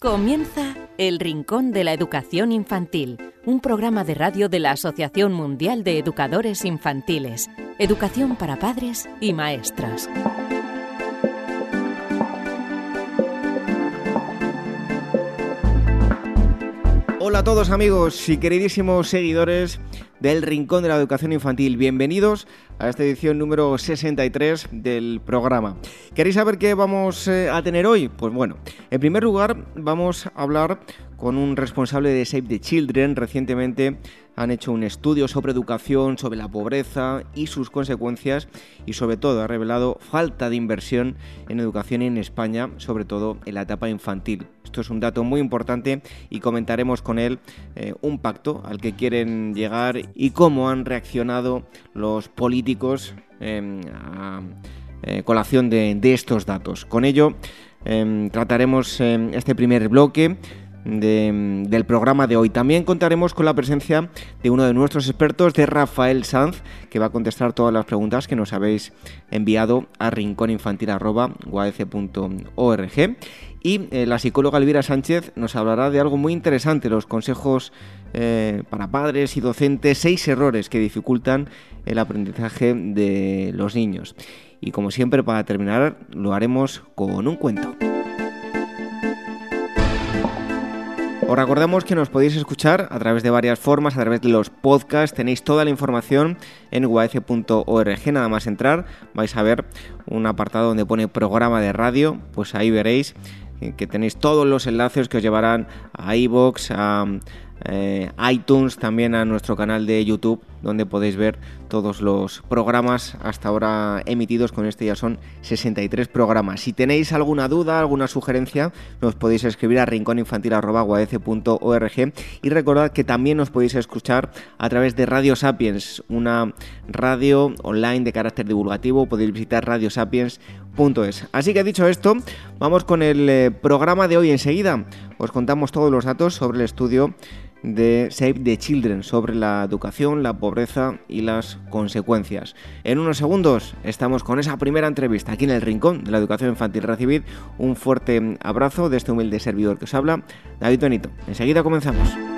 Comienza El Rincón de la Educación Infantil, un programa de radio de la Asociación Mundial de Educadores Infantiles, Educación para Padres y Maestras. Hola a todos amigos y queridísimos seguidores del Rincón de la Educación Infantil. Bienvenidos a esta edición número 63 del programa. ¿Queréis saber qué vamos eh, a tener hoy? Pues bueno, en primer lugar vamos a hablar con un responsable de Save the Children. Recientemente han hecho un estudio sobre educación, sobre la pobreza y sus consecuencias y sobre todo ha revelado falta de inversión en educación en España, sobre todo en la etapa infantil. Esto es un dato muy importante y comentaremos con él eh, un pacto al que quieren llegar y cómo han reaccionado los políticos em, a eh, colación de, estos datos. Con ello em, trataremos em, este primer bloque del programa de hoy. También contaremos con la presencia de uno de nuestros expertos, de Rafael Sanz, que va a contestar todas las preguntas que nos habéis enviado a rincóninfantil.org. Y eh, la psicóloga Elvira Sánchez nos hablará de algo muy interesante, los consejos eh, para padres y docentes, seis errores que dificultan el aprendizaje de los niños. Y como siempre, para terminar, lo haremos con un cuento. Os recordamos que nos podéis escuchar a través de varias formas, a través de los podcasts. Tenéis toda la información en uaf.org. Nada más entrar, vais a ver un apartado donde pone programa de radio. Pues ahí veréis que tenéis todos los enlaces que os llevarán a iBox, a eh, iTunes, también a nuestro canal de YouTube, donde podéis ver todos los programas hasta ahora emitidos. Con este ya son 63 programas. Si tenéis alguna duda, alguna sugerencia, nos podéis escribir a rincóninfantil.org y recordad que también nos podéis escuchar a través de Radio Sapiens, una radio online de carácter divulgativo. Podéis visitar radiosapiens.es. Así que dicho esto, vamos con el eh, programa de hoy enseguida. Os contamos todos los datos sobre el estudio de Save the Children sobre la educación, la pobreza y las consecuencias. En unos segundos estamos con esa primera entrevista aquí en el Rincón de la Educación Infantil. Recibid un fuerte abrazo de este humilde servidor que os habla, David Benito. Enseguida comenzamos.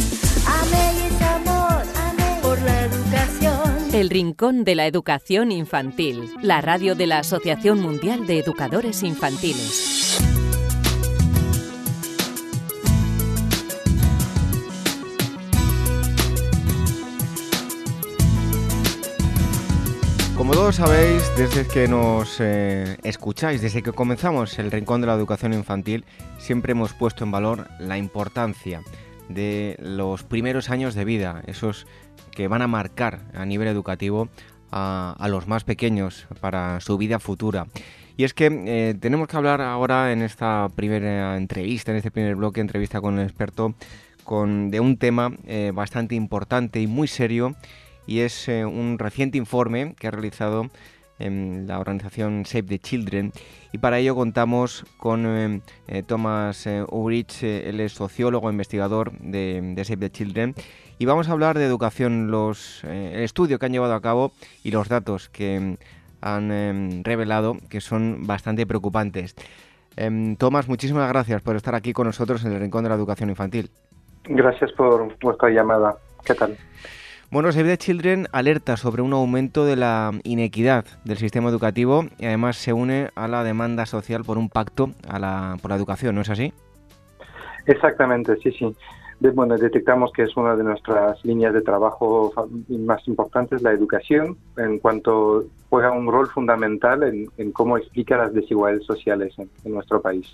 El Rincón de la Educación Infantil, la radio de la Asociación Mundial de Educadores Infantiles. Como todos sabéis, desde que nos eh, escucháis, desde que comenzamos el Rincón de la Educación Infantil, siempre hemos puesto en valor la importancia de los primeros años de vida, esos que van a marcar a nivel educativo a, los más pequeños para su vida futura. Y es que eh, tenemos que hablar ahora en esta primera entrevista, en este primer bloque, entrevista con el experto, con, de un tema eh, bastante importante y muy serio y es eh, un reciente informe que ha realizado en la organización Save the Children y para ello contamos con eh, eh, Thomas Ulrich, él es sociólogo, investigador de, Save the Children y vamos a hablar de educación, los, el estudio que han llevado a cabo y los datos que han revelado que son bastante preocupantes. Em, Thomas, muchísimas gracias por estar aquí con nosotros en el Rincón de la Educación Infantil. Gracias por vuestra llamada. ¿Qué tal? Bueno, Save the Children alerta sobre un aumento de la inequidad del sistema educativo y además se une a la demanda social por un pacto a la, por la educación, ¿no es así? Exactamente, sí, sí. bueno, detectamos que es una de nuestras líneas de trabajo más importantes, la educación, en cuanto juega un rol fundamental en, cómo explica las desigualdades sociales en, nuestro país.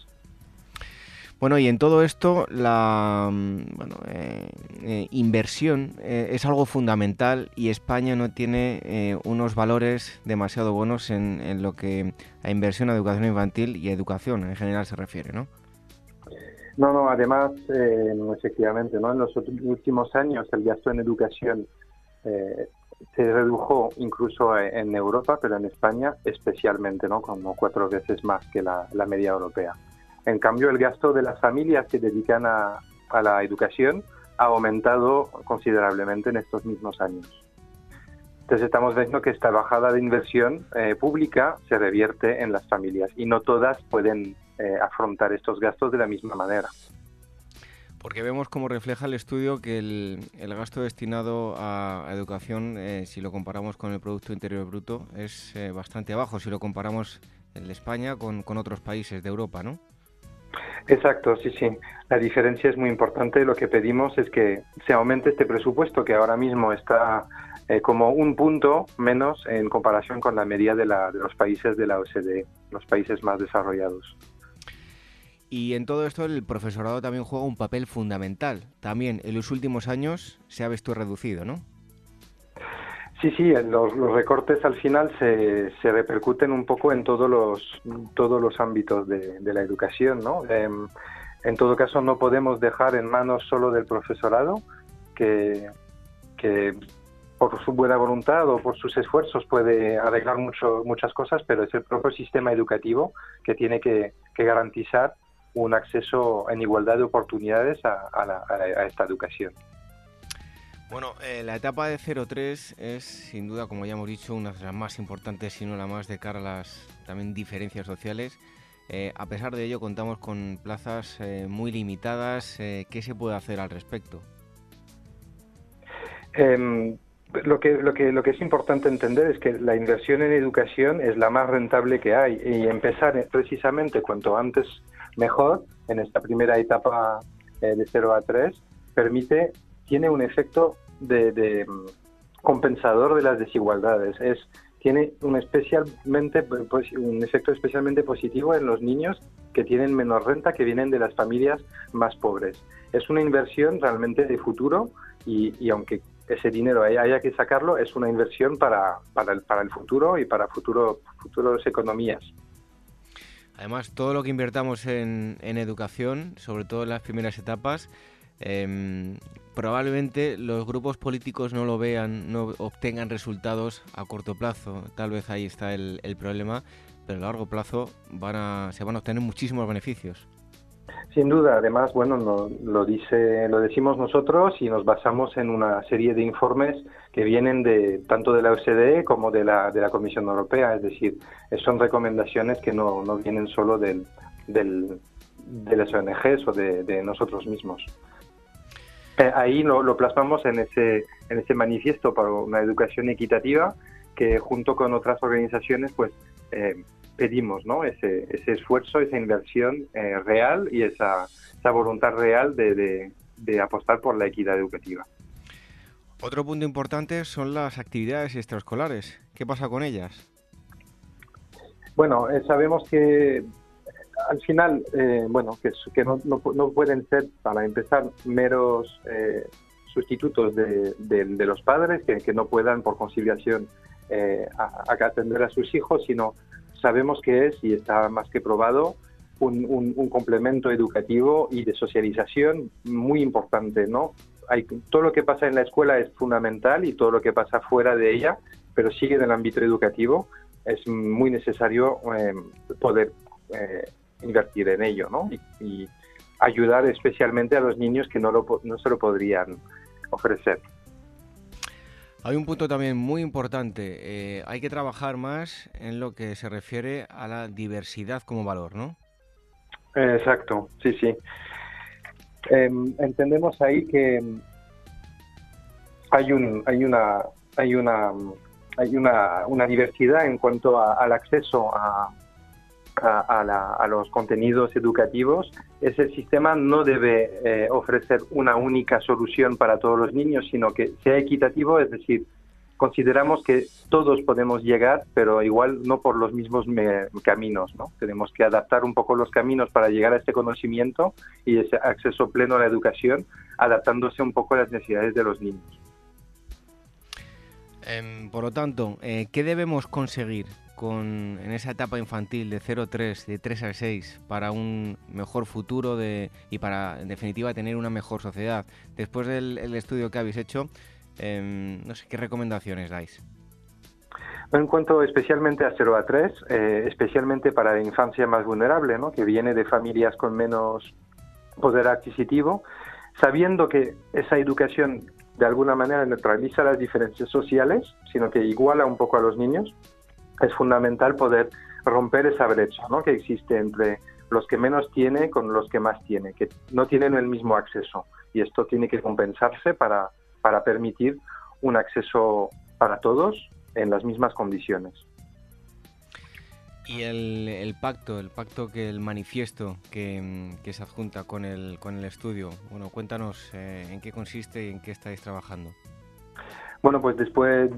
Bueno, y en todo esto la mm, eh, eh, inversión eh, es algo fundamental y España no tiene unos valores demasiado buenos en, lo que a inversión a educación infantil y educación en general se refiere, ¿no? No, no, además, eh, efectivamente, ¿no? en los últimos años el gasto en educación eh, se redujo incluso en Europa, pero en España especialmente, ¿no? como cuatro veces más que la, media europea. En cambio, el gasto de las familias que dedican a, la educación ha aumentado considerablemente en estos mismos años. Entonces estamos viendo que esta bajada de inversión eh, pública se revierte en las familias y no todas pueden eh, afrontar estos gastos de la misma manera. Porque vemos como refleja el estudio que el, gasto destinado a, educación, eh, si lo comparamos con el Producto Interior Bruto, es bastante bajo, si lo comparamos de España con, con, otros países de Europa, ¿no? Exacto, sí, sí. La diferencia es muy importante. Lo que pedimos es que se aumente este presupuesto, que ahora mismo está como un punto menos en comparación con la media de, la, de los países de la OCDE, los países más desarrollados. Y en todo esto el profesorado también juega un papel fundamental. También en los últimos años se ha visto reducido, ¿no? Sí, sí, los, recortes al final se, se, repercuten un poco en todos los, todos los ámbitos de, la educación, ¿no? Em, en todo caso, no podemos dejar en manos solo del profesorado, que, que por su buena voluntad o por sus esfuerzos puede arreglar mucho, muchas cosas, pero es el propio sistema educativo que tiene que, garantizar un acceso en igualdad de oportunidades a, esta educación. Bueno, eh, la etapa de 03 es sin duda, como ya hemos dicho, una de las más importantes, si no la más, de cara a las también diferencias sociales. Eh, a pesar de ello, contamos con plazas eh, muy limitadas. ¿Qué se puede hacer al respecto? Em, lo que, lo, que, lo que es importante entender es que la inversión en educación es la más rentable que hay y empezar precisamente cuanto antes mejor en esta primera etapa eh, de 0 a 3 permite, tiene un efecto de, mm, compensador de las desigualdades. Es, tiene un, especialmente, pues, un efecto especialmente positivo en los niños que tienen menor renta, que vienen de las familias más pobres. Es una inversión realmente de futuro y, y aunque ese dinero haya que sacarlo, es una inversión para, para, el, para el futuro y para futuro, futuras economías. Además, todo lo que invertamos en, educación, sobre todo en las primeras etapas, em, probablemente los grupos políticos no lo vean, no obtengan resultados a corto plazo. Tal vez ahí está el, problema, pero a largo plazo van a, se van a obtener muchísimos beneficios. Sin duda, además, bueno, lo dice, lo decimos nosotros y nos basamos en una serie de informes que vienen de tanto de la OCDE como de la, de la Comisión Europea, es decir, son recomendaciones que no, no vienen solo del, del, de las ONGs o de, nosotros mismos. Eh, ahí lo, lo, plasmamos en ese, en ese manifiesto para una educación equitativa que junto con otras organizaciones pues eh, pedimos ¿no? ese, ese esfuerzo, esa inversión eh, real y esa, esa voluntad real de, de, apostar por la equidad educativa. Otro punto importante son las actividades extraescolares. ¿Qué pasa con ellas? Bueno, eh, sabemos que al final, eh, bueno, que, no, no, pueden ser, para empezar, meros sustitutos de, de, los padres que, no puedan por conciliación atender a sus hijos, sino sabemos que es, y está más que probado, un, complemento educativo y de socialización muy importante, ¿no? Todo lo que pasa en la escuela es fundamental y todo lo que pasa fuera de ella, pero sigue en el ámbito educativo, es muy necesario eh, poder eh, invertir en ello, ¿no? Y, ayudar especialmente a los niños que no, lo, no se lo podrían ofrecer. Hay un punto también muy importante. Eh, hay que trabajar más en lo que se refiere a la diversidad como valor, ¿no? Exacto, sí, sí. Em, entendemos ahí que hay un, hay una, hay una, hay una, una diversidad en cuanto al acceso a, a, los contenidos educativos, ese sistema no debe eh, ofrecer una única solución para todos los niños, sino que sea equitativo, es decir, consideramos que todos podemos llegar, pero igual no por los mismos caminos, ¿no? Tenemos que adaptar un poco los caminos para llegar a este conocimiento y ese acceso pleno a la educación, adaptándose un poco a las necesidades de los niños. Em, por lo tanto, eh, ¿qué debemos conseguir con, en esa etapa infantil de 0 a 3, de 3 a 6, para un mejor futuro de, y para, en definitiva, tener una mejor sociedad? Después del estudio que habéis hecho, em, no sé, ¿qué recomendaciones dais? En cuanto especialmente a 0 a 3, eh, especialmente para la infancia más vulnerable, ¿no? que viene de familias con menos poder adquisitivo, sabiendo que esa educación de alguna manera neutraliza las diferencias sociales, sino que iguala un poco a los niños, es fundamental poder romper esa brecha ¿no? que existe entre los que menos tiene con los que más tiene, que no tienen el mismo acceso. Y esto tiene que compensarse para, para permitir un acceso para todos en las mismas condiciones. Y el, pacto, el pacto que el manifiesto que, se adjunta con el, con el estudio, bueno, cuéntanos eh, en qué consiste y en qué estáis trabajando. Bueno, pues después,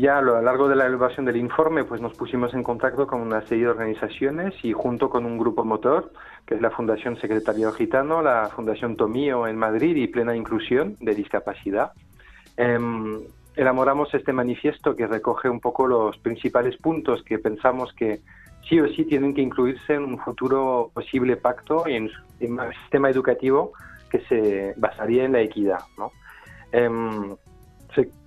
ya a lo largo de la elevación del informe, pues nos pusimos en contacto con una serie de organizaciones y junto con un grupo motor, que es la Fundación Secretariado Gitano, la Fundación Tomío en Madrid y Plena Inclusión de Discapacidad, em, elaboramos este manifiesto que recoge un poco los principales puntos que pensamos que sí o sí tienen que incluirse en un futuro posible pacto y en, un sistema educativo que se basaría en la equidad. Em,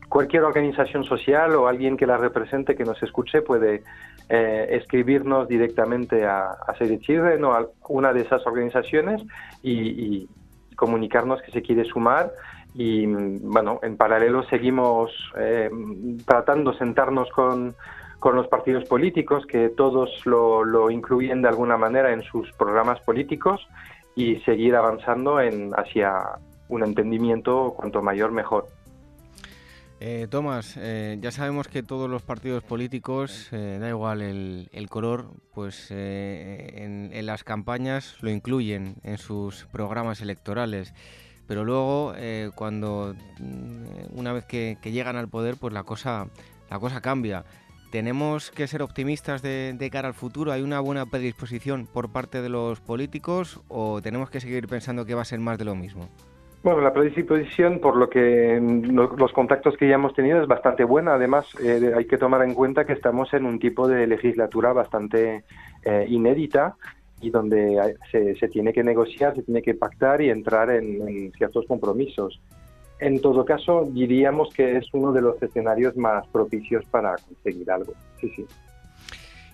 cualquier organización social o alguien que la represente, que nos escuche, puede eh, escribirnos directamente a, a Save Children o a una de esas organizaciones y, comunicarnos que se quiere sumar y bueno, en paralelo seguimos eh, tratando sentarnos con, con los partidos políticos, que todos lo, lo, incluyen de alguna manera en sus programas políticos y seguir avanzando en, hacia un entendimiento cuanto mayor mejor. Eh, Tomás, eh, ya sabemos que todos los partidos políticos, eh, da igual el, color, pues en, las campañas lo incluyen en sus programas electorales. Pero luego, cuando mm, una vez que, que, llegan al poder, pues la cosa, la cosa cambia. ¿Tenemos que ser optimistas de, cara al futuro? ¿Hay una buena predisposición por parte de los políticos o tenemos que seguir pensando que va a ser más de lo mismo? Bueno, la predisposición, por lo que los contactos que ya hemos tenido, es bastante buena. Además, eh, hay que tomar en cuenta que estamos en un tipo de legislatura bastante eh, inédita y donde se, tiene que negociar, se tiene que pactar y entrar en ciertos compromisos. En todo caso, diríamos que es uno de los escenarios más propicios para conseguir algo. Sí, sí.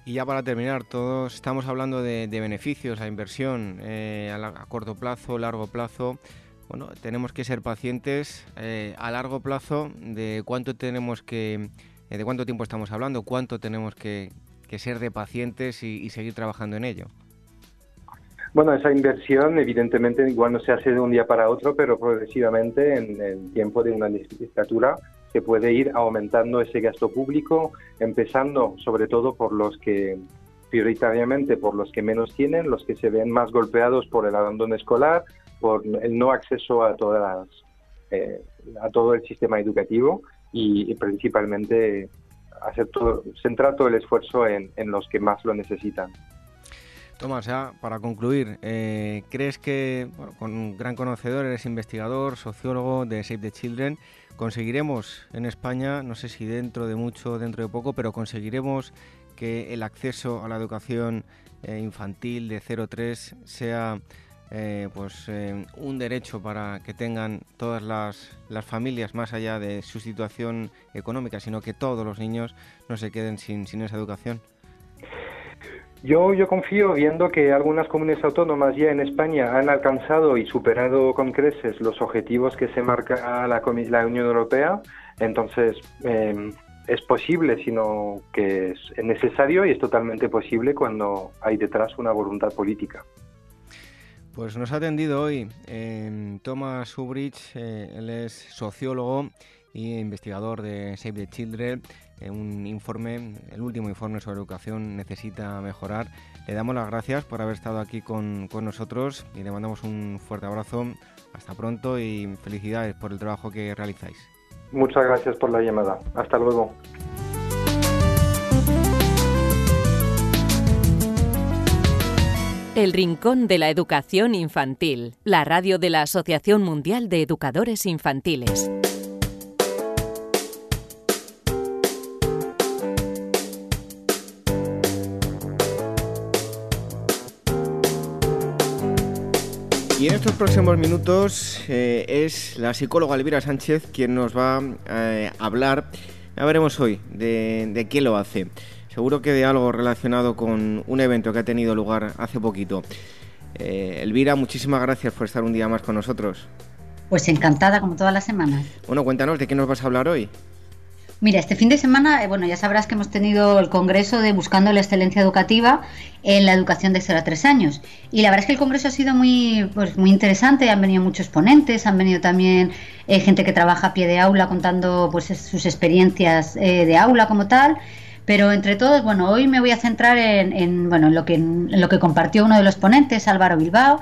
Y ya para terminar, todos estamos hablando de, beneficios, a inversión eh, a, corto plazo, largo plazo. Bueno, tenemos que ser pacientes eh, a largo plazo de cuánto tenemos que, eh, de cuánto tiempo estamos hablando, cuánto tenemos que, ser de pacientes y seguir trabajando en ello. Bueno, esa inversión evidentemente igual no se hace de un día para otro, pero progresivamente en el tiempo de una legislatura se puede ir aumentando ese gasto público, empezando sobre todo por los que prioritariamente por los que menos tienen, los que se ven más golpeados por el abandono escolar, por el no acceso a todas eh, a todo el sistema educativo y, principalmente hacer todo, centrar todo el esfuerzo en los que más lo necesitan. Tomás, ya para concluir, eh, ¿crees que, con un gran conocedor, eres investigador, sociólogo de Save the Children, conseguiremos en España, no sé si dentro de mucho, dentro de poco, pero conseguiremos que el acceso a la educación eh, infantil de 0-3 sea eh, pues un derecho para que tengan todas las, las, familias más allá de su situación económica, sino que todos los niños no se queden sin, sin esa educación? Yo, yo confío viendo que algunas comunidades autónomas ya en España han alcanzado y superado con creces los objetivos que se marca la, la Unión Europea, entonces em, es posible, sino que es necesario y es totalmente posible cuando hay detrás una voluntad política. Pues nos ha atendido hoy eh, Thomas Ubrich, eh, él es sociólogo y investigador de Save the Children. Eh, un informe, el último informe sobre educación necesita mejorar. Le damos las gracias por haber estado aquí con, con nosotros y le mandamos un fuerte abrazo. Hasta pronto y felicidades por el trabajo que realizáis. Muchas gracias por la llamada. Hasta luego. El Rincón de la Educación Infantil, la radio de la Asociación Mundial de Educadores Infantiles. Y en estos próximos minutos eh, es la psicóloga Elvira Sánchez quien nos va eh, a hablar, ya veremos hoy, de, de quién lo hace. Seguro que de algo relacionado con un evento que ha tenido lugar hace poquito. Eh, Elvira, muchísimas gracias por estar un día más con nosotros. Pues encantada, como todas las semanas. Bueno, cuéntanos, ¿de qué nos vas a hablar hoy? Mira, este fin de semana, eh, bueno, ya sabrás que hemos tenido el congreso de Buscando la Excelencia Educativa en la educación de 0 a 3 años. Y la verdad es que el congreso ha sido muy, pues, muy interesante, han venido muchos ponentes, han venido también eh, gente que trabaja a pie de aula contando pues, sus experiencias eh, de aula como tal. Pero entre todos, bueno, hoy me voy a centrar en, bueno, en, lo que, en lo que compartió uno de los ponentes, Álvaro Bilbao,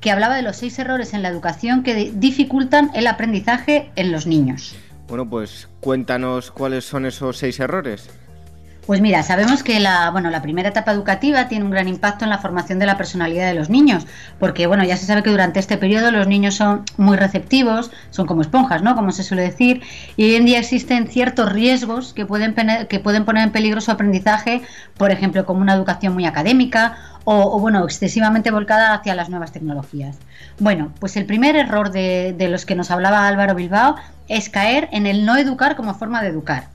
que hablaba de los seis errores en la educación que dificultan el aprendizaje en los niños. Bueno, pues cuéntanos cuáles son esos seis errores. Pues mira, sabemos que la, bueno, la primera etapa educativa tiene un gran impacto en la formación de la personalidad de los niños, porque bueno, ya se sabe que durante este periodo los niños son muy receptivos, son como esponjas, ¿no? Como se suele decir, y hoy en día existen ciertos riesgos que pueden, que pueden poner en peligro su aprendizaje, por ejemplo, como una educación muy académica o, bueno, excesivamente volcada hacia las nuevas tecnologías. Bueno, pues el primer error de, de los que nos hablaba Álvaro Bilbao es caer en el no educar como forma de educar.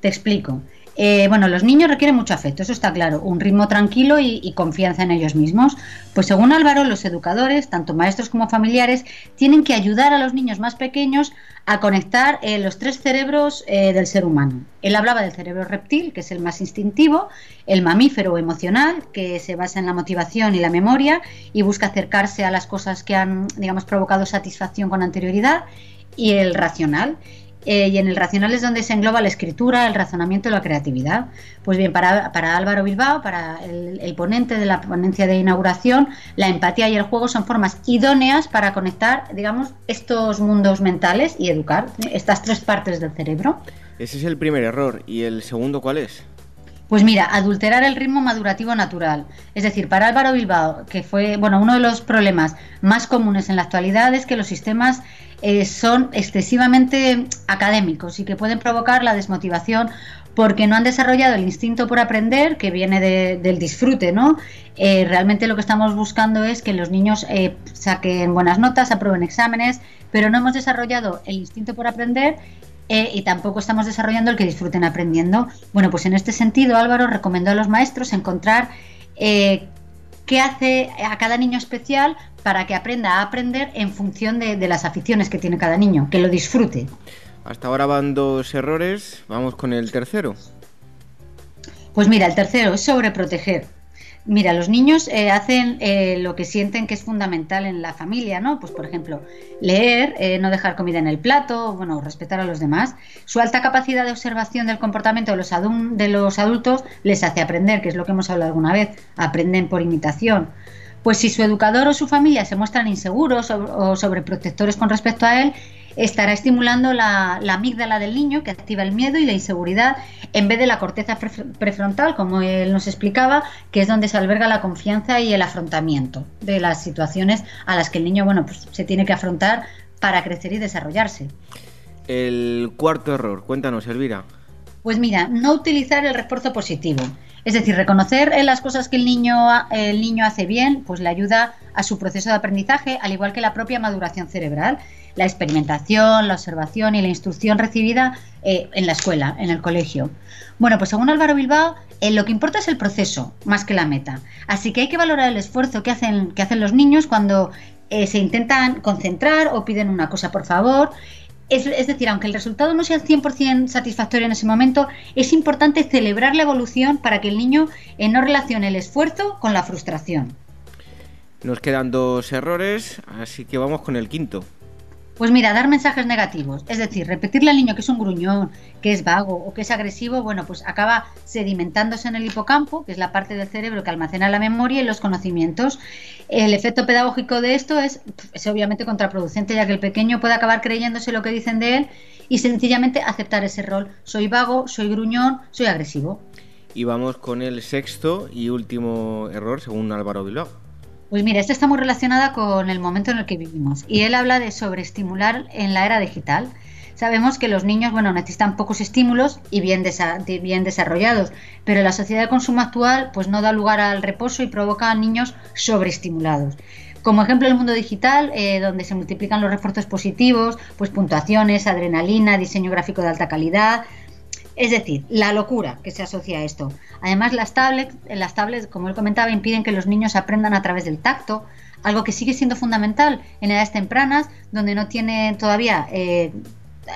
Te explico. Eh, bueno, los niños requieren mucho afecto, eso está claro, un ritmo tranquilo y, confianza en ellos mismos. Pues según Álvaro, los educadores, tanto maestros como familiares, tienen que ayudar a los niños más pequeños a conectar eh, los tres cerebros eh, del ser humano. Él hablaba del cerebro reptil, que es el más instintivo, el mamífero emocional, que se basa en la motivación y la memoria y busca acercarse a las cosas que han, digamos, provocado satisfacción con anterioridad, y el racional, eh, y en el racional es donde se engloba la escritura, el razonamiento y la creatividad. Pues bien, para, Álvaro Bilbao, para el, ponente de la ponencia de inauguración, la empatía y el juego son formas idóneas para conectar, digamos, estos mundos mentales y educar estas tres partes del cerebro. Ese es el primer error. ¿Y el segundo cuál es? Pues mira, adulterar el ritmo madurativo natural. Es decir, para Álvaro Bilbao, que fue, bueno, uno de los problemas más comunes en la actualidad es que los sistemas eh, son excesivamente académicos y que pueden provocar la desmotivación porque no han desarrollado el instinto por aprender que viene del disfrute, ¿no? Eh, realmente lo que estamos buscando es que los niños eh, saquen buenas notas, aprueben exámenes, pero no hemos desarrollado el instinto por aprender y tampoco estamos desarrollando el que disfruten aprendiendo. Bueno, pues en este sentido Álvaro recomendó a los maestros encontrar qué hace a cada niño especial para que aprenda a aprender en función de, las aficiones que tiene cada niño, que lo disfrute. Hasta ahora van dos errores, vamos con el tercero. Pues mira, el tercero es sobreproteger. Mira, los niños eh, hacen eh, lo que sienten que es fundamental en la familia, ¿no? Pues por ejemplo, leer, eh, no dejar comida en el plato, bueno, respetar a los demás. Su alta capacidad de observación del comportamiento de los, de los adultos les hace aprender, que es lo que hemos hablado alguna vez, aprenden por imitación. Pues si su educador o su familia se muestran inseguros o sobreprotectores con respecto a él, estará estimulando la, amígdala del niño que activa el miedo y la inseguridad en vez de la corteza prefrontal, como él nos explicaba, que es donde se alberga la confianza y el afrontamiento de las situaciones a las que el niño bueno, pues, se tiene que afrontar para crecer y desarrollarse. El cuarto error, cuéntanos, Elvira. Pues mira, no utilizar el refuerzo positivo. Es decir, reconocer las cosas que el niño, el niño hace bien, pues le ayuda a su proceso de aprendizaje, al igual que la propia maduración cerebral la experimentación, la observación y la instrucción recibida eh, en la escuela, en el colegio. Bueno, pues según Álvaro Bilbao, eh, lo que importa es el proceso más que la meta. Así que hay que valorar el esfuerzo que hacen, que hacen los niños cuando eh, se intentan concentrar o piden una cosa por favor. Es, decir, aunque el resultado no sea 100% satisfactorio en ese momento, es importante celebrar la evolución para que el niño no relacione el esfuerzo con la frustración. Nos quedan dos errores, así que vamos con el quinto. Pues mira, dar mensajes negativos, es decir, repetirle al niño que es un gruñón, que es vago o que es agresivo, bueno, pues acaba sedimentándose en el hipocampo, que es la parte del cerebro que almacena la memoria y los conocimientos. El efecto pedagógico de esto es, es obviamente contraproducente, ya que el pequeño puede acabar creyéndose lo que dicen de él y sencillamente aceptar ese rol. Soy vago, soy gruñón, soy agresivo. Y vamos con el sexto y último error, según Álvaro Bilbao. Pues mira, esta está muy relacionada con el momento en el que vivimos y él habla de sobreestimular en la era digital. Sabemos que los niños, bueno, necesitan pocos estímulos y bien, desarrollados, pero la sociedad de consumo actual pues no da lugar al reposo y provoca a niños sobreestimulados. Como ejemplo, el mundo digital, eh, donde se multiplican los refuerzos positivos, pues puntuaciones, adrenalina, diseño gráfico de alta calidad, es decir, la locura que se asocia a esto. Además, las tablets, las tablets, como él comentaba, impiden que los niños aprendan a través del tacto, algo que sigue siendo fundamental en edades tempranas, donde no tienen todavía eh,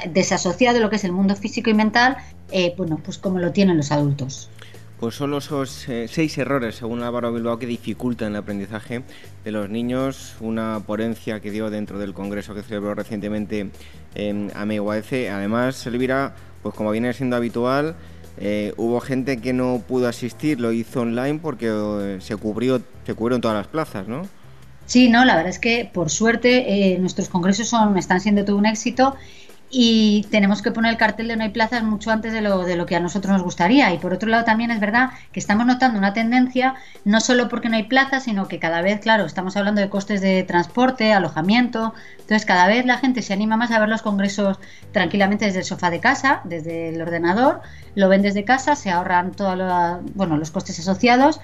desasociado lo que es el mundo físico y mental, eh, bueno, pues como lo tienen los adultos. Pues son esos eh, seis errores, según Álvaro Bilbao, que dificultan el aprendizaje de los niños. Una ponencia que dio dentro del congreso que celebró recientemente en AMEUAEC. Además, Elvira, pues como viene siendo habitual, eh, hubo gente que no pudo asistir, lo hizo online porque eh, se cubrió, se cubrieron todas las plazas, ¿no? Sí, no, la verdad es que por suerte nuestros congresos son, están siendo todo un éxito y tenemos que poner el cartel de no hay plazas mucho antes de lo, de lo que a nosotros nos gustaría. Y por otro lado también es verdad que estamos notando una tendencia, no solo porque no hay plazas, sino que cada vez, claro, estamos hablando de costes de transporte, alojamiento, entonces cada vez la gente se anima más a ver los congresos tranquilamente desde el sofá de casa, desde el ordenador, lo ven desde casa, se ahorran todos bueno, los costes asociados.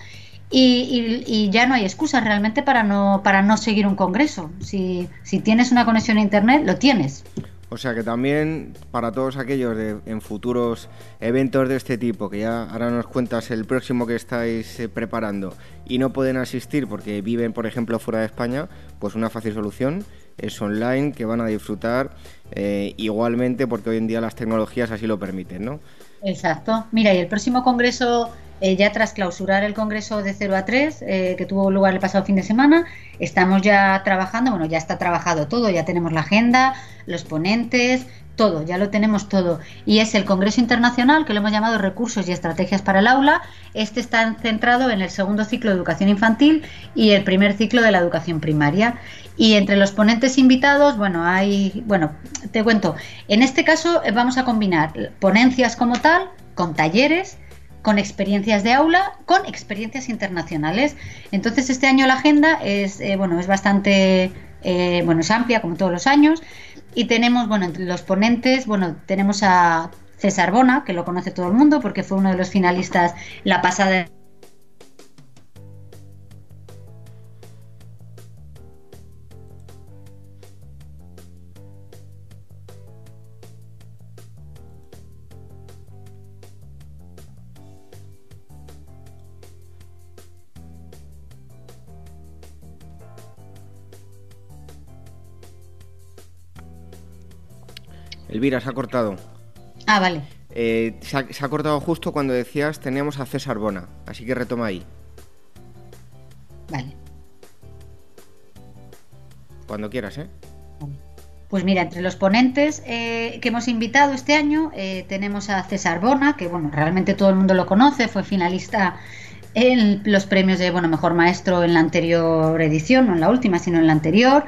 Y, y, ya no hay excusas realmente para no, para no seguir un congreso. Si, si tienes una conexión a Internet, lo tienes. O sea que también para todos aquellos de, en futuros eventos de este tipo, que ya ahora nos cuentas el próximo que estáis eh, preparando y no pueden asistir porque viven, por ejemplo, fuera de España, pues una fácil solución es online, que van a disfrutar eh, igualmente porque hoy en día las tecnologías así lo permiten, ¿no? Exacto. Mira, y el próximo congreso eh, ya tras clausurar el Congreso de 0 a 3, eh, que tuvo lugar el pasado fin de semana, estamos ya trabajando, bueno, ya está trabajado todo, ya tenemos la agenda, los ponentes, todo, ya lo tenemos todo. Y es el Congreso Internacional, que lo hemos llamado Recursos y Estrategias para el Aula. Este está centrado en el segundo ciclo de educación infantil y el primer ciclo de la educación primaria. Y entre los ponentes invitados, bueno, hay, bueno, te cuento, en este caso eh, vamos a combinar ponencias como tal, con talleres, con experiencias de aula, con experiencias internacionales. Entonces este año la agenda es eh, bueno es bastante eh, bueno es amplia como todos los años y tenemos bueno entre los ponentes bueno tenemos a César Bona que lo conoce todo el mundo porque fue uno de los finalistas la pasada Elvira, se ha cortado. Ah, vale. Eh, se, ha, cortado justo cuando decías teníamos a César Bona, así que retoma ahí. Vale. Cuando quieras, ¿eh? Pues mira, entre los ponentes eh, que hemos invitado este año eh, tenemos a César Bona, que bueno, realmente todo el mundo lo conoce, fue finalista en los premios de bueno mejor maestro en la anterior edición, no en la última, sino en la anterior.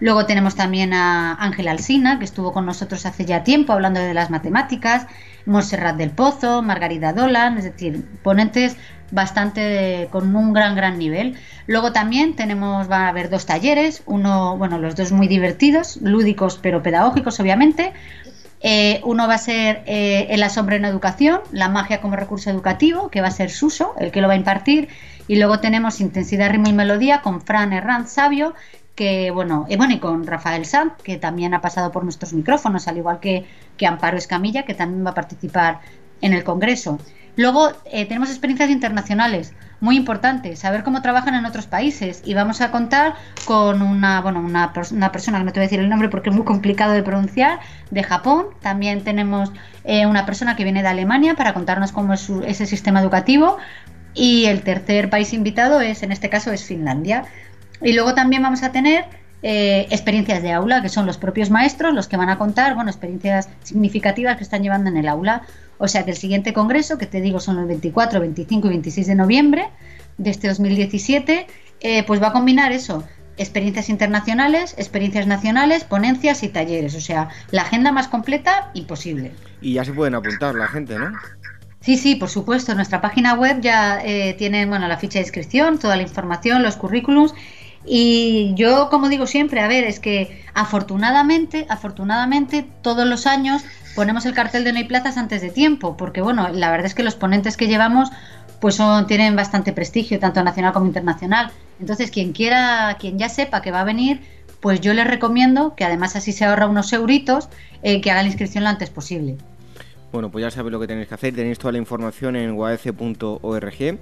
Luego tenemos también a Ángel Alsina, que estuvo con nosotros hace ya tiempo hablando de las matemáticas, Monserrat del Pozo, Margarida Dolan, es decir, ponentes bastante con un gran gran nivel. Luego también tenemos va a haber dos talleres, uno, bueno, los dos muy divertidos, lúdicos pero pedagógicos obviamente. Eh, uno va a ser eh, El asombro en educación, la magia como recurso educativo, que va a ser Suso, el que lo va a impartir. Y luego tenemos Intensidad, ritmo y melodía con Fran Herranz Sabio, que bueno, y bueno, y con Rafael Sanz, que también ha pasado por nuestros micrófonos, al igual que, que Amparo Escamilla, que también va a participar en el Congreso. Luego eh, tenemos experiencias internacionales, muy importantes, saber cómo trabajan en otros países y vamos a contar con una, bueno, una, una, persona que no te voy a decir el nombre porque es muy complicado de pronunciar, de Japón. También tenemos eh, una persona que viene de Alemania para contarnos cómo es ese sistema educativo. Y el tercer país invitado es, en este caso, es Finlandia. Y luego también vamos a tener eh, experiencias de aula, que son los propios maestros los que van a contar, bueno, experiencias significativas que están llevando en el aula. O sea que el siguiente congreso, que te digo son los 24, 25 y 26 de noviembre de este 2017, eh, pues va a combinar eso, experiencias internacionales, experiencias nacionales, ponencias y talleres. O sea, la agenda más completa imposible. Y ya se pueden apuntar la gente, ¿no? Sí, sí, por supuesto. Nuestra página web ya eh, tiene bueno, la ficha de inscripción, toda la información, los currículums y yo, como digo siempre, a ver, es que afortunadamente, afortunadamente, todos los años ponemos el cartel de no hay plazas antes de tiempo, porque bueno, la verdad es que los ponentes que llevamos pues son, tienen bastante prestigio, tanto nacional como internacional. Entonces, quien quiera, quien ya sepa que va a venir, pues yo les recomiendo que además así se ahorra unos euritos, eh, que haga la inscripción lo antes posible. Bueno, pues ya sabéis lo que tenéis que hacer. Tenéis toda la información en uac.org.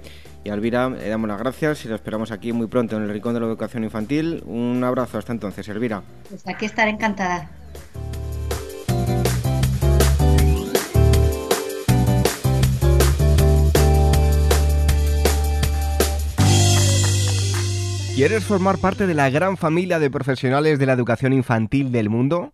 Y Elvira, le damos las gracias y lo esperamos aquí muy pronto en el Rincón de la Educación Infantil. Un abrazo hasta entonces, Elvira. Pues aquí estaré encantada. ¿Quieres formar parte de la gran familia de profesionales de la educación infantil del mundo?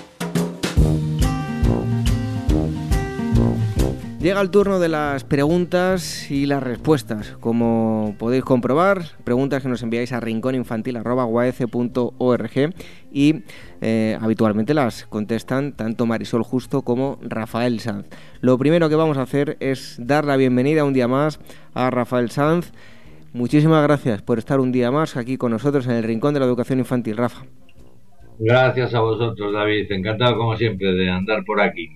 Llega el turno de las preguntas y las respuestas. Como podéis comprobar, preguntas que nos enviáis a rincóninfantil.org y eh, habitualmente las contestan tanto Marisol Justo como Rafael Sanz. Lo primero que vamos a hacer es dar la bienvenida un día más a Rafael Sanz. Muchísimas gracias por estar un día más aquí con nosotros en el Rincón de la Educación Infantil, Rafa. Gracias a vosotros, David. Encantado, como siempre, de andar por aquí.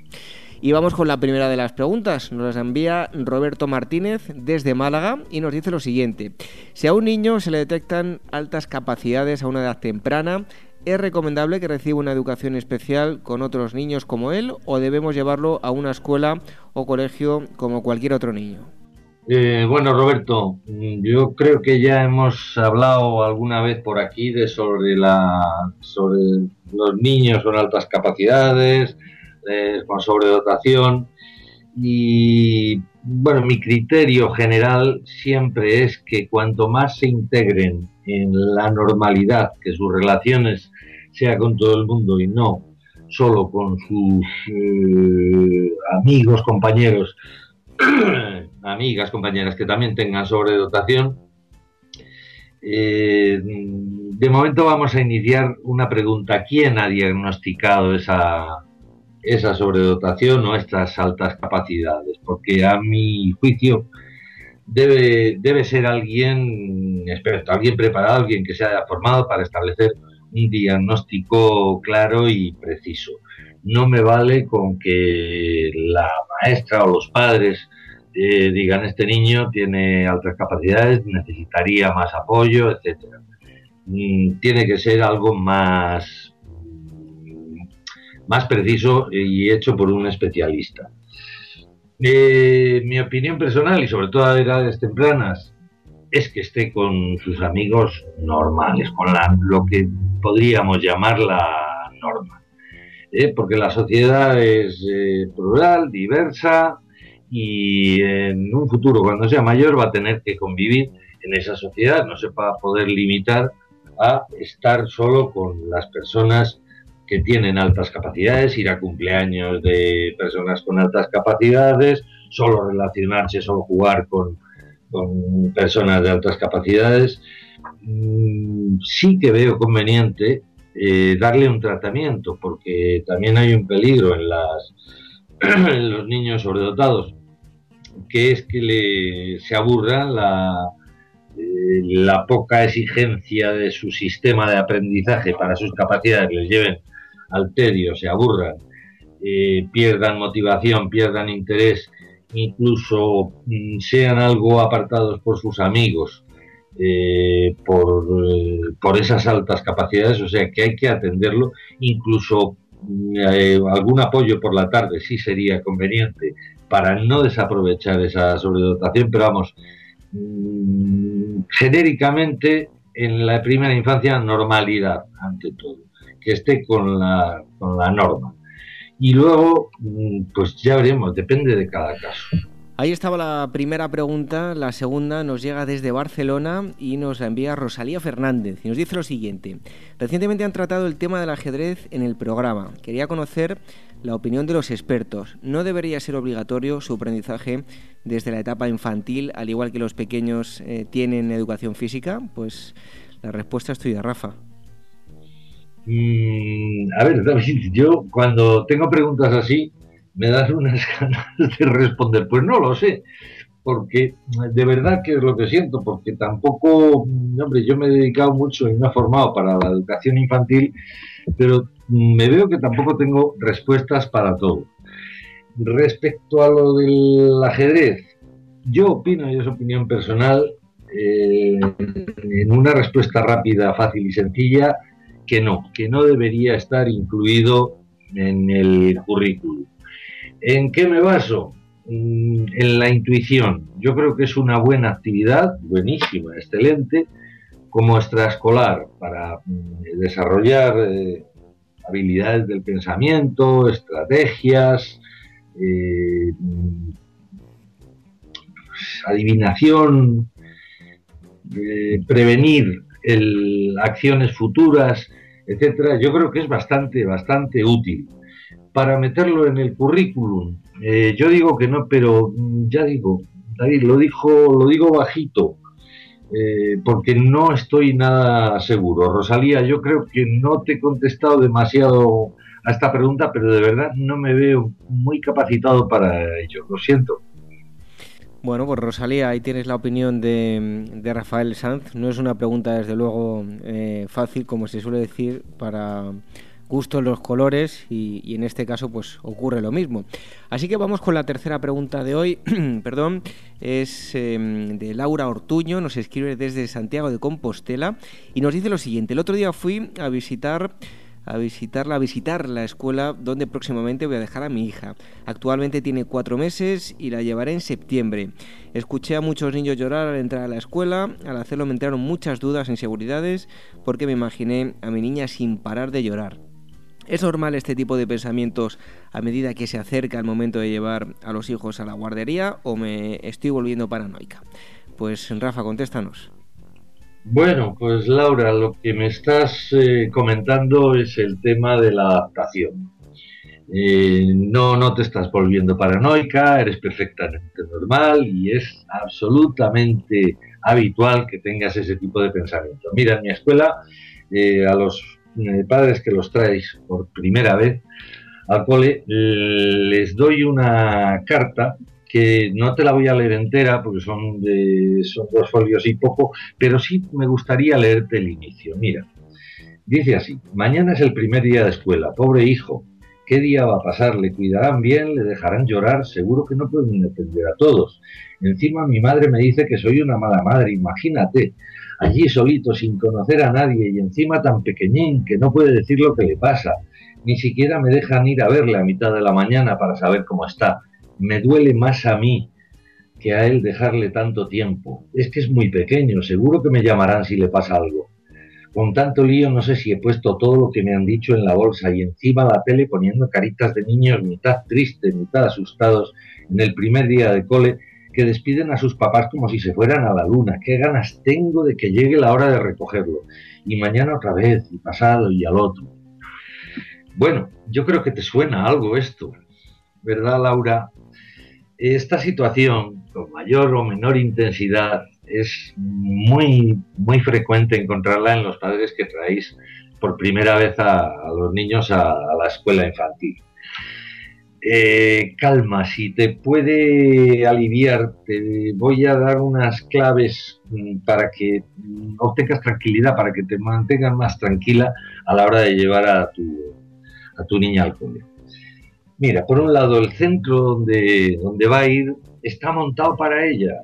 Y vamos con la primera de las preguntas. Nos las envía Roberto Martínez desde Málaga y nos dice lo siguiente. Si a un niño se le detectan altas capacidades a una edad temprana, ¿es recomendable que reciba una educación especial con otros niños como él o debemos llevarlo a una escuela o colegio como cualquier otro niño? Eh, bueno, Roberto, yo creo que ya hemos hablado alguna vez por aquí de sobre la sobre los niños con altas capacidades, con sobredotación y bueno, mi criterio general siempre es que cuanto más se integren en la normalidad, que sus relaciones sea con todo el mundo y no solo con sus eh, amigos, compañeros, amigas, compañeras que también tengan sobredotación, eh, de momento vamos a iniciar una pregunta. ¿Quién ha diagnosticado esa, esa sobredotación o estas altas capacidades, porque a mi juicio debe, debe ser alguien experto, alguien preparado, alguien que se haya formado para establecer un diagnóstico claro y preciso. No me vale con que la maestra o los padres eh, digan este niño tiene altas capacidades, necesitaría más apoyo, etcétera. Mm, tiene que ser algo más, más preciso y hecho por un especialista. Eh, mi opinión personal, y sobre todo a edades tempranas, es que esté con sus amigos normales, con lo que podríamos llamar la norma. Eh, porque la sociedad es eh, plural, diversa, y en un futuro, cuando sea mayor, va a tener que convivir en esa sociedad, no se va a poder limitar a estar solo con las personas que tienen altas capacidades, ir a cumpleaños de personas con altas capacidades, solo relacionarse, solo jugar con, personas de altas capacidades. Mm, sí que veo conveniente eh, darle un tratamiento, porque también hay un peligro en, las, los niños sobredotados, que es que le, se aburra la, eh, la poca exigencia de su sistema de aprendizaje para sus capacidades les lleven alterio, se aburran, eh, pierdan motivación, pierdan interés, incluso mm, sean algo apartados por sus amigos eh, por, eh, por, esas altas capacidades, o sea que hay que atenderlo, incluso eh, algún apoyo por la tarde sí sería conveniente para no desaprovechar esa sobredotación, pero vamos, mm, genéricamente en la primera infancia normalidad ante todo, que esté con la, con la norma. Y luego, mm, pues ya veremos, depende de cada caso. Ahí estaba la primera pregunta, la segunda nos llega desde Barcelona y nos la envía Rosalía Fernández y nos dice lo siguiente. Recientemente han tratado el tema del ajedrez en el programa. Quería conocer la opinión de los expertos. ¿No debería ser obligatorio su aprendizaje desde la etapa infantil, al igual que los pequeños eh, tienen educación física? Pues la respuesta es tuya, Rafa. Mm, a ver, David, yo cuando tengo preguntas así, me das unas ganas de responder. Pues no lo sé, porque de verdad que es lo que siento, porque tampoco, hombre, yo me he dedicado mucho y me he formado para la educación infantil, pero me veo que tampoco tengo respuestas para todo. Respecto a lo del ajedrez, yo opino, y es opinión personal, eh, en una respuesta rápida, fácil y sencilla, que no, que no debería estar incluido en el currículum. ¿En qué me baso? Mm, en la intuición. Yo creo que es una buena actividad, buenísima, excelente, como extraescolar para mm, desarrollar eh, habilidades del pensamiento, estrategias, eh, mm, adivinación, eh, prevenir acciones futuras, etcétera. Yo creo que es bastante, bastante útil para meterlo en el currículum. Eh, yo digo que no, pero mm, ya digo, David, lo, dijo, lo digo bajito, eh, porque no estoy nada seguro. Rosalía, yo creo que no te he contestado demasiado a esta pregunta, pero de verdad no me veo muy capacitado para ello, lo siento. Bueno, pues Rosalía, ahí tienes la opinión de, Rafael Sanz. No es una pregunta, desde luego, eh, fácil, como se suele decir, para gustos los colores y, en este caso pues ocurre lo mismo. Así que vamos con la tercera pregunta de hoy, perdón, es em, de Laura Ortuño, nos escribe desde Santiago de Compostela y nos dice lo siguiente, el otro día fui a visitar a visitarla, visitar la escuela donde próximamente voy a dejar a mi hija. Actualmente tiene cuatro meses y la llevaré en septiembre. Escuché a muchos niños llorar al entrar a la escuela, al hacerlo me entraron muchas dudas e inseguridades porque me imaginé a mi niña sin parar de llorar. ¿Es normal este tipo de pensamientos a medida que se acerca el momento de llevar a los hijos a la guardería o me estoy volviendo paranoica? Pues Rafa, contéstanos. Bueno, pues Laura, lo que me estás eh, comentando es el tema de la adaptación. Eh, no, no te estás volviendo paranoica, eres perfectamente normal y es absolutamente habitual que tengas ese tipo de pensamiento. Mira, en mi escuela, eh, a los eh, padres que los traéis por primera vez al cole, les doy una carta que no te la voy a leer entera porque son, de, son dos folios y poco, pero sí me gustaría leerte el inicio. Mira, dice así, mañana es el primer día de escuela, pobre hijo, ¿qué día va a pasar? ¿Le cuidarán bien? ¿Le dejarán llorar? Seguro que no pueden entender a todos. Encima mi madre me dice que soy una mala madre, imagínate allí solito, sin conocer a nadie y encima tan pequeñín que no puede decir lo que le pasa. Ni siquiera me dejan ir a verle a mitad de la mañana para saber cómo está. Me duele más a mí que a él dejarle tanto tiempo. Es que es muy pequeño, seguro que me llamarán si le pasa algo. Con tanto lío no sé si he puesto todo lo que me han dicho en la bolsa y encima la tele poniendo caritas de niños mitad tristes, mitad asustados en el primer día de cole que despiden a sus papás como si se fueran a la luna. Qué ganas tengo de que llegue la hora de recogerlo. Y mañana otra vez, y pasado, y al otro. Bueno, yo creo que te suena algo esto, ¿verdad, Laura? Esta situación, con mayor o menor intensidad, es muy, muy frecuente encontrarla en los padres que traéis por primera vez a, los niños a la escuela infantil. Eh, calma, si te puede aliviar, te voy a dar unas claves mm, para que obtengas tranquilidad, para que te mantengas más tranquila a la hora de llevar a tu, a tu niña al colegio. Mira, por un lado, el centro donde, donde va a ir está montado para ella.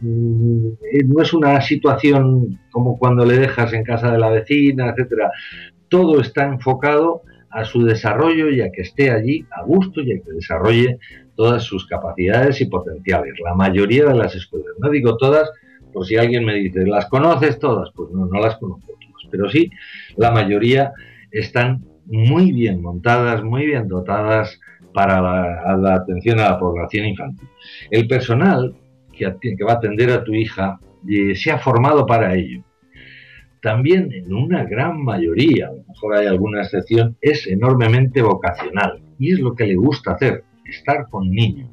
mm, no es una situación como cuando le dejas en casa de la vecina, etcétera. Todo está enfocado a su desarrollo y a que esté allí a gusto y a que desarrolle todas sus capacidades y potenciales. La mayoría de las escuelas, no digo todas, por si alguien me dice, ¿las conoces todas? Pues no, no las conozco todas, pero sí, la mayoría están muy bien montadas, muy bien dotadas para la, atención a la población infantil. El personal que, que va a atender a tu hija eh, se ha formado para ello. También en una gran mayoría, a lo mejor hay alguna excepción, es enormemente vocacional y es lo que le gusta hacer, estar con niños.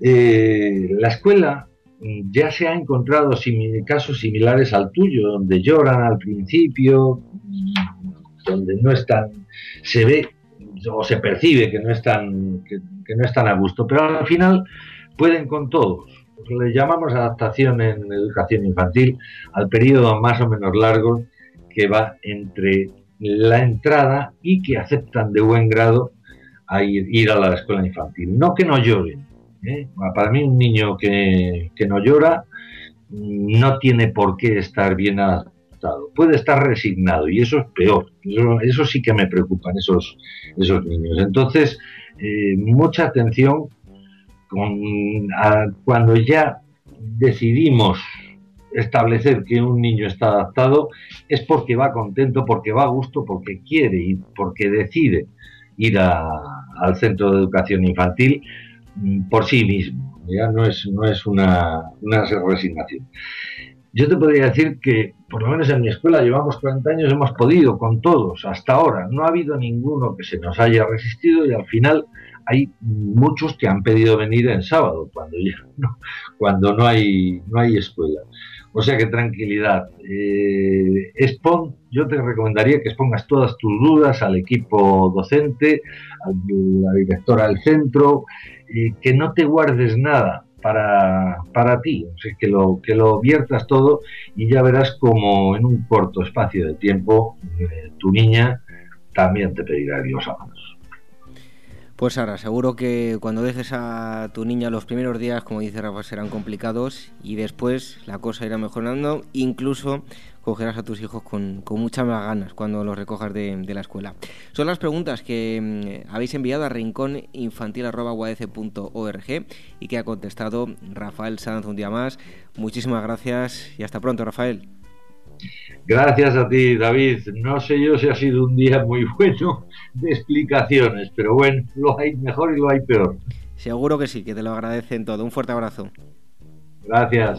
Eh, la escuela mm, ya se ha encontrado casos similares al tuyo, donde lloran al principio, donde no están, se ve o se percibe que no están, que, no están a gusto, pero al final pueden con todos. Le llamamos adaptación en educación infantil al periodo más o menos largo que va entre la entrada y que aceptan de buen grado a ir, a la escuela infantil. No que no lloren. ¿eh? Para mí un niño que, que no llora no tiene por qué estar bien adaptado puede estar resignado y eso es peor. Eso, sí que me preocupan esos, esos niños. Entonces, eh, mucha atención cuando ya decidimos establecer que un niño está adaptado es porque va contento, porque va a gusto, porque quiere y porque decide ir al centro de educación infantil mm, por sí mismo. Ya no es, no es una, una resignación. Yo te podría decir que, por lo menos en mi escuela, llevamos 40 años, hemos podido con todos hasta ahora. No ha habido ninguno que se nos haya resistido y al final hay muchos que han pedido venir en sábado, cuando ya no, cuando no hay, no hay escuela. O sea que tranquilidad. Eh, yo te recomendaría que expongas todas tus dudas al equipo docente, a la directora del centro, eh, que no te guardes nada para, para ti, o sea, que lo, que lo viertas todo y ya verás como en un corto espacio de tiempo eh, tu niña también te pedirá los sábados. Pues ahora, seguro que cuando dejes a tu niña los primeros días, como dice Rafa, serán complicados y después la cosa irá mejorando, incluso cogerás a tus hijos con, muchas más ganas cuando los recojas de, la escuela. Son las preguntas que mm, habéis enviado a rincóninfantil.org y que ha contestado Rafael Sanz un día más. Muchísimas gracias y hasta pronto, Rafael. Gracias a ti, David. No sé yo si ha sido un día muy bueno de explicaciones, pero bueno, lo hay mejor y lo hay peor. Seguro que sí, que te lo agradecen todo. Un fuerte abrazo. Gracias.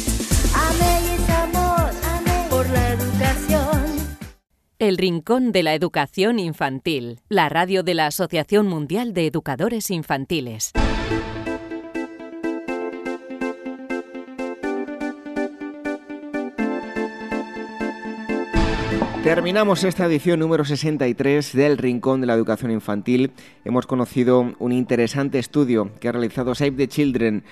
El Rincón de la Educación Infantil, la radio de la Asociación Mundial de Educadores Infantiles. Terminamos esta edición número 63 del Rincón de la Educación Infantil. Hemos conocido un interesante estudio que ha realizado Save the Children,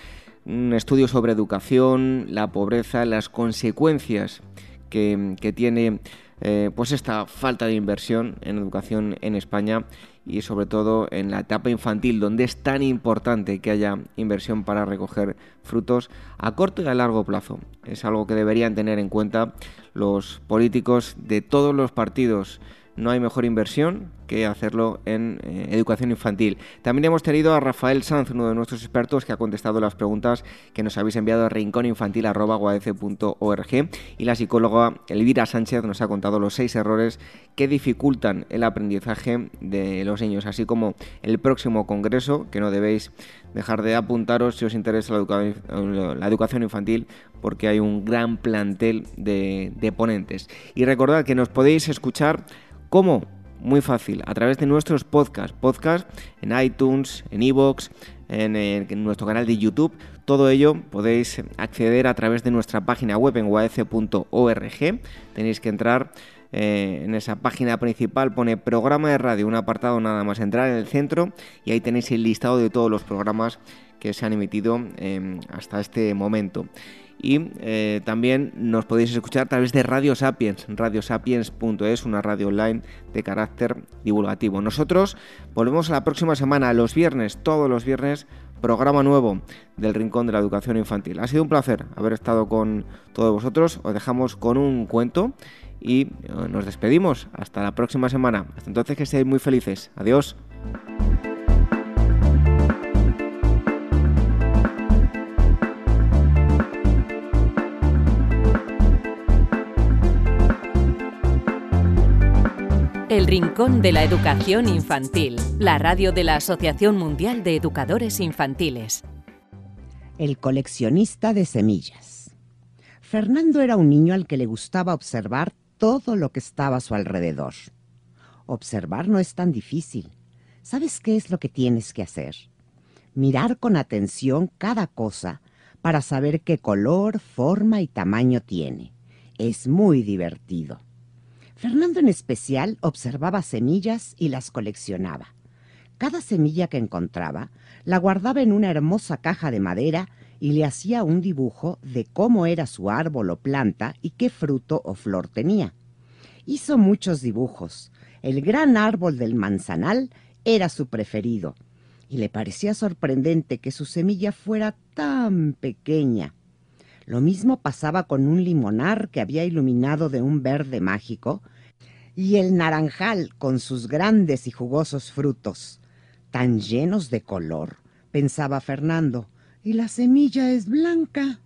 un estudio sobre educación, la pobreza, las consecuencias que, tiene eh, pues esta falta de inversión en educación en España y sobre todo en la etapa infantil donde es tan importante que haya inversión para recoger frutos a corto y a largo plazo. Es algo que deberían tener en cuenta los políticos de todos los partidos no hay mejor inversión que hacerlo en eh, educación infantil. También hemos tenido a Rafael Sanz, uno de nuestros expertos, que ha contestado las preguntas que nos habéis enviado a rincóninfantil.org y la psicóloga Elvira Sánchez nos ha contado los seis errores que dificultan el aprendizaje de los niños, así como el próximo congreso, que no debéis dejar de apuntaros si os interesa la, educación infantil, porque hay un gran plantel de, de ponentes. Y recordad que nos podéis escuchar como muy fácil, a través de nuestros podcasts, podcast en iTunes, en iVoox, en, nuestro canal de YouTube. Todo ello podéis acceder a través de nuestra página web en uaf.org. Tenéis que entrar eh, en esa página principal, pone programa de radio, un apartado nada más entrar en el centro y ahí tenéis el listado de todos los programas que se han emitido em, hasta este momento y eh, también nos podéis escuchar a través de Radio Sapiens, radiosapiens.es, una radio online de carácter divulgativo. Nosotros volvemos la próxima semana, los viernes, todos los viernes, programa nuevo del Rincón de la Educación Infantil. Ha sido un placer haber estado con todos vosotros, os dejamos con un cuento y eh, nos despedimos. Hasta la próxima semana. Hasta entonces que estéis muy felices. Adiós. El Rincón de la Educación Infantil, la radio de la Asociación Mundial de Educadores Infantiles. El coleccionista de semillas. Fernando era un niño al que le gustaba observar todo lo que estaba a su alrededor. Observar no es tan difícil. ¿Sabes qué es lo que tienes que hacer? Mirar con atención cada cosa para saber qué color, forma y tamaño tiene. Es muy divertido. Fernando en especial observaba semillas y las coleccionaba. Cada semilla que encontraba la guardaba en una hermosa caja de madera y le hacía un dibujo de cómo era su árbol o planta y qué fruto o flor tenía. Hizo muchos dibujos. El gran árbol del manzanal era su preferido, y le parecía sorprendente que su semilla fuera tan pequeña. Lo mismo pasaba con un limonar que había iluminado de un verde mágico, y el naranjal con sus grandes y jugosos frutos, tan llenos de color, pensaba Fernando, y la semilla es blanca.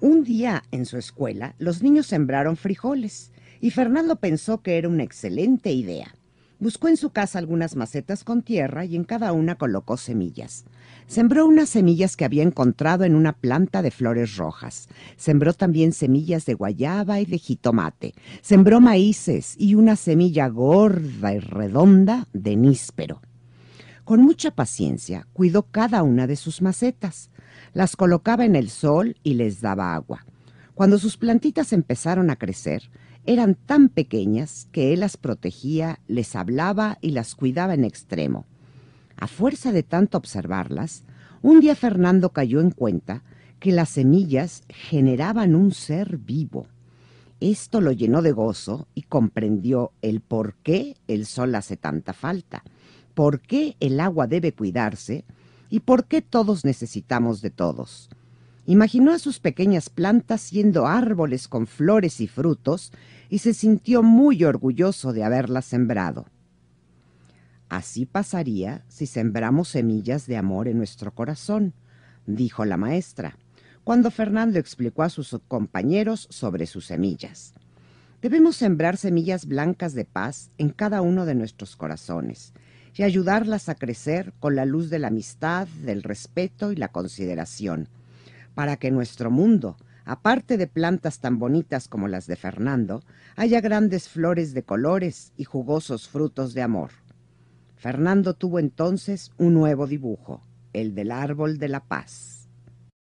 Un día en su escuela los niños sembraron frijoles, y Fernando pensó que era una excelente idea. Buscó en su casa algunas macetas con tierra y en cada una colocó semillas. Sembró unas semillas que había encontrado en una planta de flores rojas. Sembró también semillas de guayaba y de jitomate. Sembró maíces y una semilla gorda y redonda de níspero. Con mucha paciencia cuidó cada una de sus macetas. Las colocaba en el sol y les daba agua. Cuando sus plantitas empezaron a crecer, eran tan pequeñas que él las protegía, les hablaba y las cuidaba en extremo. A fuerza de tanto observarlas, un día Fernando cayó en cuenta que las semillas generaban un ser vivo. Esto lo llenó de gozo y comprendió el por qué el sol hace tanta falta, por qué el agua debe cuidarse y por qué todos necesitamos de todos. Imaginó a sus pequeñas plantas siendo árboles con flores y frutos y se sintió muy orgulloso de haberlas sembrado. Así pasaría si sembramos semillas de amor en nuestro corazón, dijo la maestra, cuando Fernando explicó a sus compañeros sobre sus semillas. Debemos sembrar semillas blancas de paz en cada uno de nuestros corazones y ayudarlas a crecer con la luz de la amistad, del respeto y la consideración para que nuestro mundo, aparte de plantas tan bonitas como las de Fernando, haya grandes flores de colores y jugosos frutos de amor. Fernando tuvo entonces un nuevo dibujo, el del árbol de la paz.